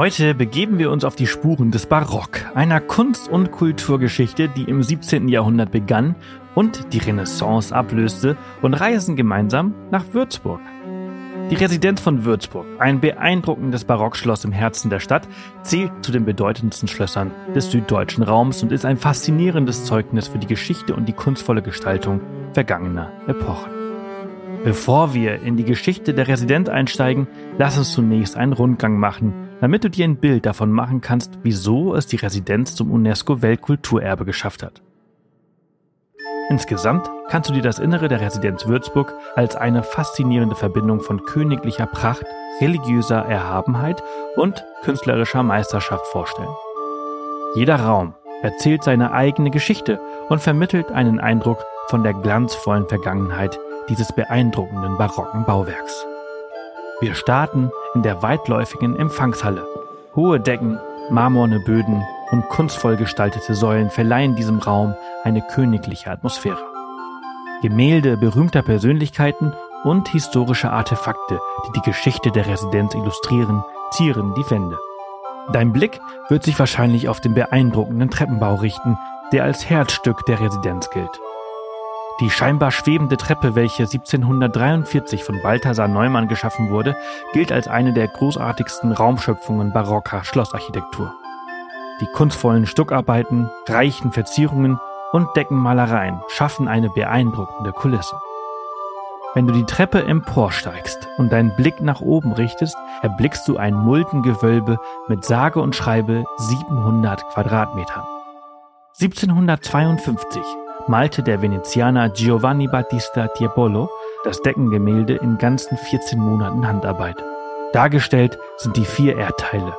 Heute begeben wir uns auf die Spuren des Barock, einer Kunst- und Kulturgeschichte, die im 17. Jahrhundert begann und die Renaissance ablöste und reisen gemeinsam nach Würzburg. Die Residenz von Würzburg, ein beeindruckendes Barockschloss im Herzen der Stadt, zählt zu den bedeutendsten Schlössern des süddeutschen Raums und ist ein faszinierendes Zeugnis für die Geschichte und die kunstvolle Gestaltung vergangener Epochen. Bevor wir in die Geschichte der Residenz einsteigen, lass uns zunächst einen Rundgang machen, damit du dir ein Bild davon machen kannst, wieso es die Residenz zum UNESCO-Weltkulturerbe geschafft hat. Insgesamt kannst du dir das Innere der Residenz Würzburg als eine faszinierende Verbindung von königlicher Pracht, religiöser Erhabenheit und künstlerischer Meisterschaft vorstellen. Jeder Raum erzählt seine eigene Geschichte und vermittelt einen Eindruck von der glanzvollen Vergangenheit dieses beeindruckenden barocken Bauwerks. Wir starten in der weitläufigen Empfangshalle. Hohe Decken, marmorne Böden und kunstvoll gestaltete Säulen verleihen diesem Raum eine königliche Atmosphäre. Gemälde berühmter Persönlichkeiten und historische Artefakte, die die Geschichte der Residenz illustrieren, zieren die Wände. Dein Blick wird sich wahrscheinlich auf den beeindruckenden Treppenbau richten, der als Herzstück der Residenz gilt. Die scheinbar schwebende Treppe, welche 1743 von Balthasar Neumann geschaffen wurde, gilt als eine der großartigsten Raumschöpfungen barocker Schlossarchitektur. Die kunstvollen Stuckarbeiten, reichen Verzierungen und Deckenmalereien schaffen eine beeindruckende Kulisse. Wenn du die Treppe emporsteigst und deinen Blick nach oben richtest, erblickst du ein Multengewölbe mit sage und schreibe 700 Quadratmetern. 1752 malte der Venezianer Giovanni Battista Tiepolo das Deckengemälde in ganzen 14 Monaten Handarbeit. Dargestellt sind die vier Erdteile.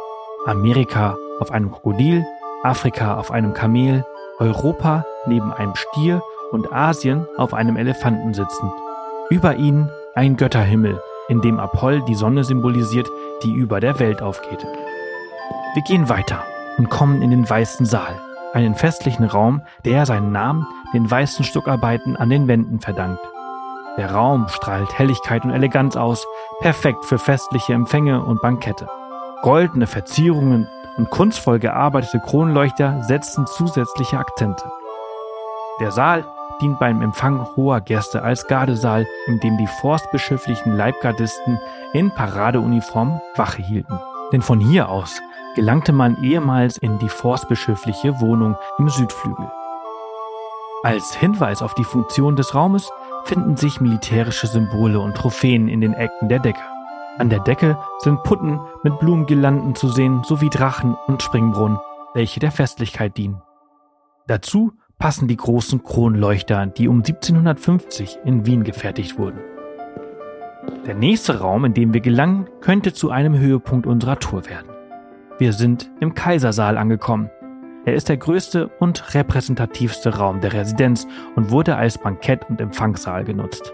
Amerika auf einem Krokodil, Afrika auf einem Kamel, Europa neben einem Stier und Asien auf einem Elefanten sitzend. Über ihnen ein Götterhimmel, in dem Apoll die Sonne symbolisiert, die über der Welt aufgeht. Wir gehen weiter und kommen in den weißen Saal, einen festlichen Raum, der seinen Namen den weißen Stuckarbeiten an den Wänden verdankt. Der Raum strahlt Helligkeit und Eleganz aus, perfekt für festliche Empfänge und Bankette. Goldene Verzierungen und kunstvoll gearbeitete Kronleuchter setzen zusätzliche Akzente. Der Saal dient beim Empfang hoher Gäste als Gardesaal, in dem die forstbischöflichen Leibgardisten in Paradeuniform Wache hielten. Denn von hier aus gelangte man ehemals in die forstbischöfliche Wohnung im Südflügel. Als Hinweis auf die Funktion des Raumes finden sich militärische Symbole und Trophäen in den Ecken der Decke. An der Decke sind Putten mit Blumengirlanden zu sehen sowie Drachen und Springbrunnen, welche der Festlichkeit dienen. Dazu passen die großen Kronleuchter, die um 1750 in Wien gefertigt wurden. Der nächste Raum, in dem wir gelangen, könnte zu einem Höhepunkt unserer Tour werden. Wir sind im Kaisersaal angekommen. Er ist der größte und repräsentativste Raum der Residenz und wurde als Bankett- und Empfangssaal genutzt.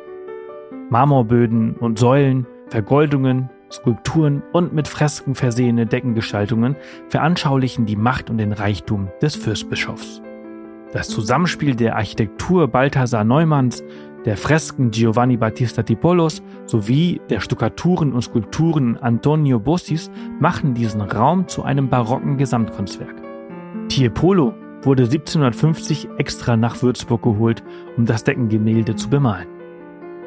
Marmorböden und Säulen, Vergoldungen, Skulpturen und mit Fresken versehene Deckengestaltungen veranschaulichen die Macht und den Reichtum des Fürstbischofs. Das Zusammenspiel der Architektur Balthasar Neumanns, der Fresken Giovanni Battista Tipolos sowie der Stuckaturen und Skulpturen Antonio Bossis machen diesen Raum zu einem barocken Gesamtkunstwerk. Tiepolo wurde 1750 extra nach Würzburg geholt, um das Deckengemälde zu bemalen.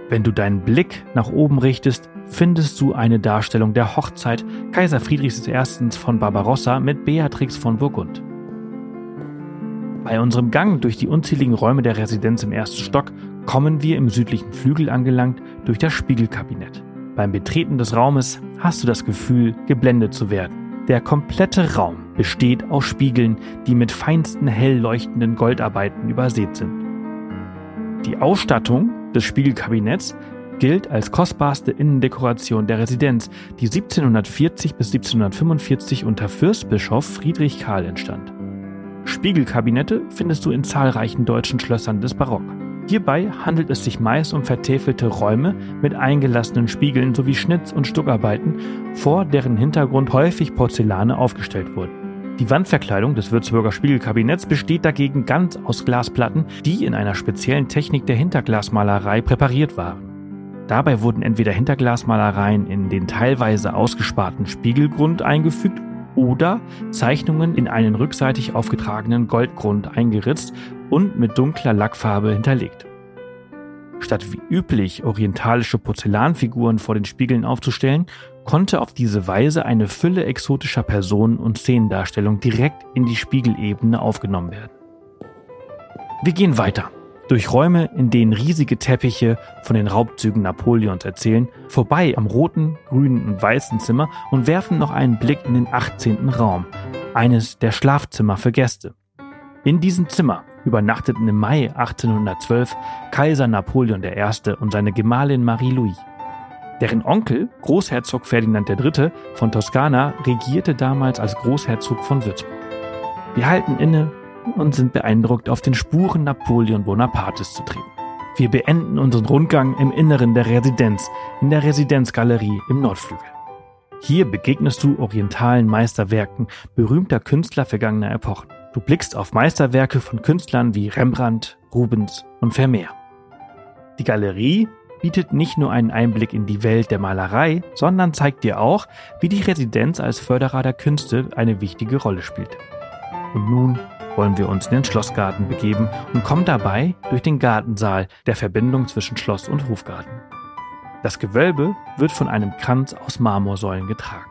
Wenn du deinen Blick nach oben richtest, findest du eine Darstellung der Hochzeit Kaiser Friedrichs I. von Barbarossa mit Beatrix von Burgund. Bei unserem Gang durch die unzähligen Räume der Residenz im ersten Stock kommen wir im südlichen Flügel angelangt durch das Spiegelkabinett. Beim Betreten des Raumes hast du das Gefühl, geblendet zu werden. Der komplette Raum besteht aus Spiegeln, die mit feinsten hell leuchtenden Goldarbeiten übersät sind. Die Ausstattung des Spiegelkabinetts gilt als kostbarste Innendekoration der Residenz, die 1740 bis 1745 unter Fürstbischof Friedrich Karl entstand. Spiegelkabinette findest du in zahlreichen deutschen Schlössern des Barock. Hierbei handelt es sich meist um vertäfelte Räume mit eingelassenen Spiegeln sowie Schnitz- und Stuckarbeiten, vor deren Hintergrund häufig Porzellane aufgestellt wurden. Die Wandverkleidung des Würzburger Spiegelkabinetts besteht dagegen ganz aus Glasplatten, die in einer speziellen Technik der Hinterglasmalerei präpariert waren. Dabei wurden entweder Hinterglasmalereien in den teilweise ausgesparten Spiegelgrund eingefügt oder Zeichnungen in einen rückseitig aufgetragenen Goldgrund eingeritzt und mit dunkler Lackfarbe hinterlegt. Statt wie üblich orientalische Porzellanfiguren vor den Spiegeln aufzustellen, konnte auf diese Weise eine Fülle exotischer Personen und Szenendarstellungen direkt in die Spiegelebene aufgenommen werden. Wir gehen weiter. Durch Räume, in denen riesige Teppiche von den Raubzügen Napoleons erzählen, vorbei am roten, grünen und weißen Zimmer und werfen noch einen Blick in den 18. Raum, eines der Schlafzimmer für Gäste. In diesem Zimmer übernachteten im Mai 1812 Kaiser Napoleon I. und seine Gemahlin Marie-Louise. Deren Onkel, Großherzog Ferdinand III. von Toskana, regierte damals als Großherzog von Würzburg. Wir halten inne und sind beeindruckt, auf den Spuren Napoleon Bonapartes zu treten. Wir beenden unseren Rundgang im Inneren der Residenz, in der Residenzgalerie im Nordflügel. Hier begegnest du orientalen Meisterwerken berühmter Künstler vergangener Epochen. Du blickst auf Meisterwerke von Künstlern wie Rembrandt, Rubens und Vermeer. Die Galerie bietet nicht nur einen Einblick in die Welt der Malerei, sondern zeigt dir auch, wie die Residenz als Förderer der Künste eine wichtige Rolle spielt. Und nun wollen wir uns in den Schlossgarten begeben und kommen dabei durch den Gartensaal der Verbindung zwischen Schloss und Hofgarten. Das Gewölbe wird von einem Kranz aus Marmorsäulen getragen.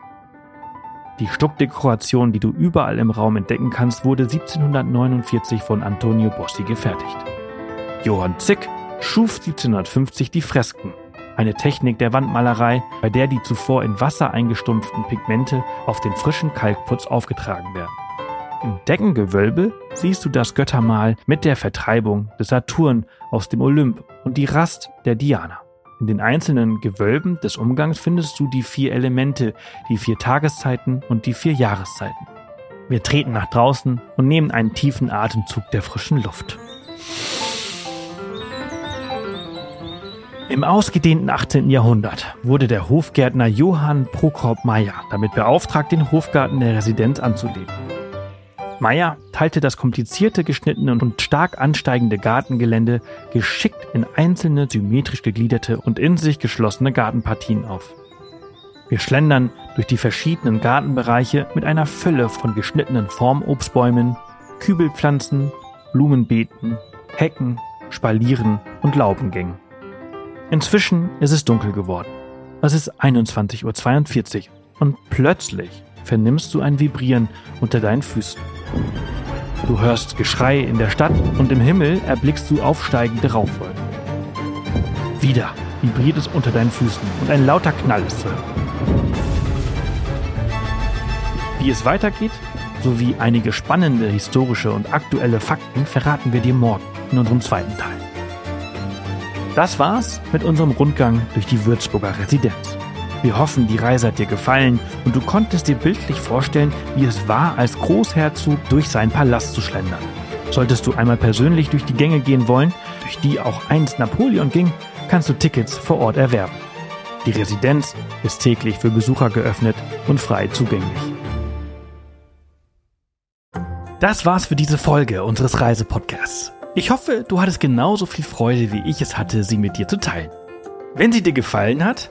Die Stuckdekoration, die du überall im Raum entdecken kannst, wurde 1749 von Antonio Bossi gefertigt. Johann Zick schuf 1750 die Fresken, eine Technik der Wandmalerei, bei der die zuvor in Wasser eingestumpften Pigmente auf den frischen Kalkputz aufgetragen werden. Im Deckengewölbe siehst du das Göttermahl mit der Vertreibung des Saturn aus dem Olymp und die Rast der Diana. In den einzelnen Gewölben des Umgangs findest du die vier Elemente, die vier Tageszeiten und die vier Jahreszeiten. Wir treten nach draußen und nehmen einen tiefen Atemzug der frischen Luft. Im ausgedehnten 18. Jahrhundert wurde der Hofgärtner Johann Prokop Meyer damit beauftragt, den Hofgarten der Residenz anzulegen. Meyer teilte das komplizierte, geschnittene und stark ansteigende Gartengelände geschickt in einzelne, symmetrisch gegliederte und in sich geschlossene Gartenpartien auf. Wir schlendern durch die verschiedenen Gartenbereiche mit einer Fülle von geschnittenen Formobstbäumen, Kübelpflanzen, Blumenbeeten, Hecken, Spalieren und Laubengängen. Inzwischen ist es dunkel geworden. Es ist 21.42 Uhr und plötzlich vernimmst du ein Vibrieren unter deinen Füßen. Du hörst Geschrei in der Stadt und im Himmel erblickst du aufsteigende Rauchwolken. Wieder vibriert es unter deinen Füßen und ein lauter Knall ist zu hören. Wie es weitergeht, sowie einige spannende historische und aktuelle Fakten verraten wir dir morgen in unserem zweiten Teil. Das war's mit unserem Rundgang durch die Würzburger Residenz. Wir hoffen, die Reise hat dir gefallen und du konntest dir bildlich vorstellen, wie es war, als Großherzog durch seinen Palast zu schlendern. Solltest du einmal persönlich durch die Gänge gehen wollen, durch die auch einst Napoleon ging, kannst du Tickets vor Ort erwerben. Die Residenz ist täglich für Besucher geöffnet und frei zugänglich. Das war's für diese Folge unseres Reisepodcasts. Ich hoffe, du hattest genauso viel Freude, wie ich es hatte, sie mit dir zu teilen. Wenn sie dir gefallen hat,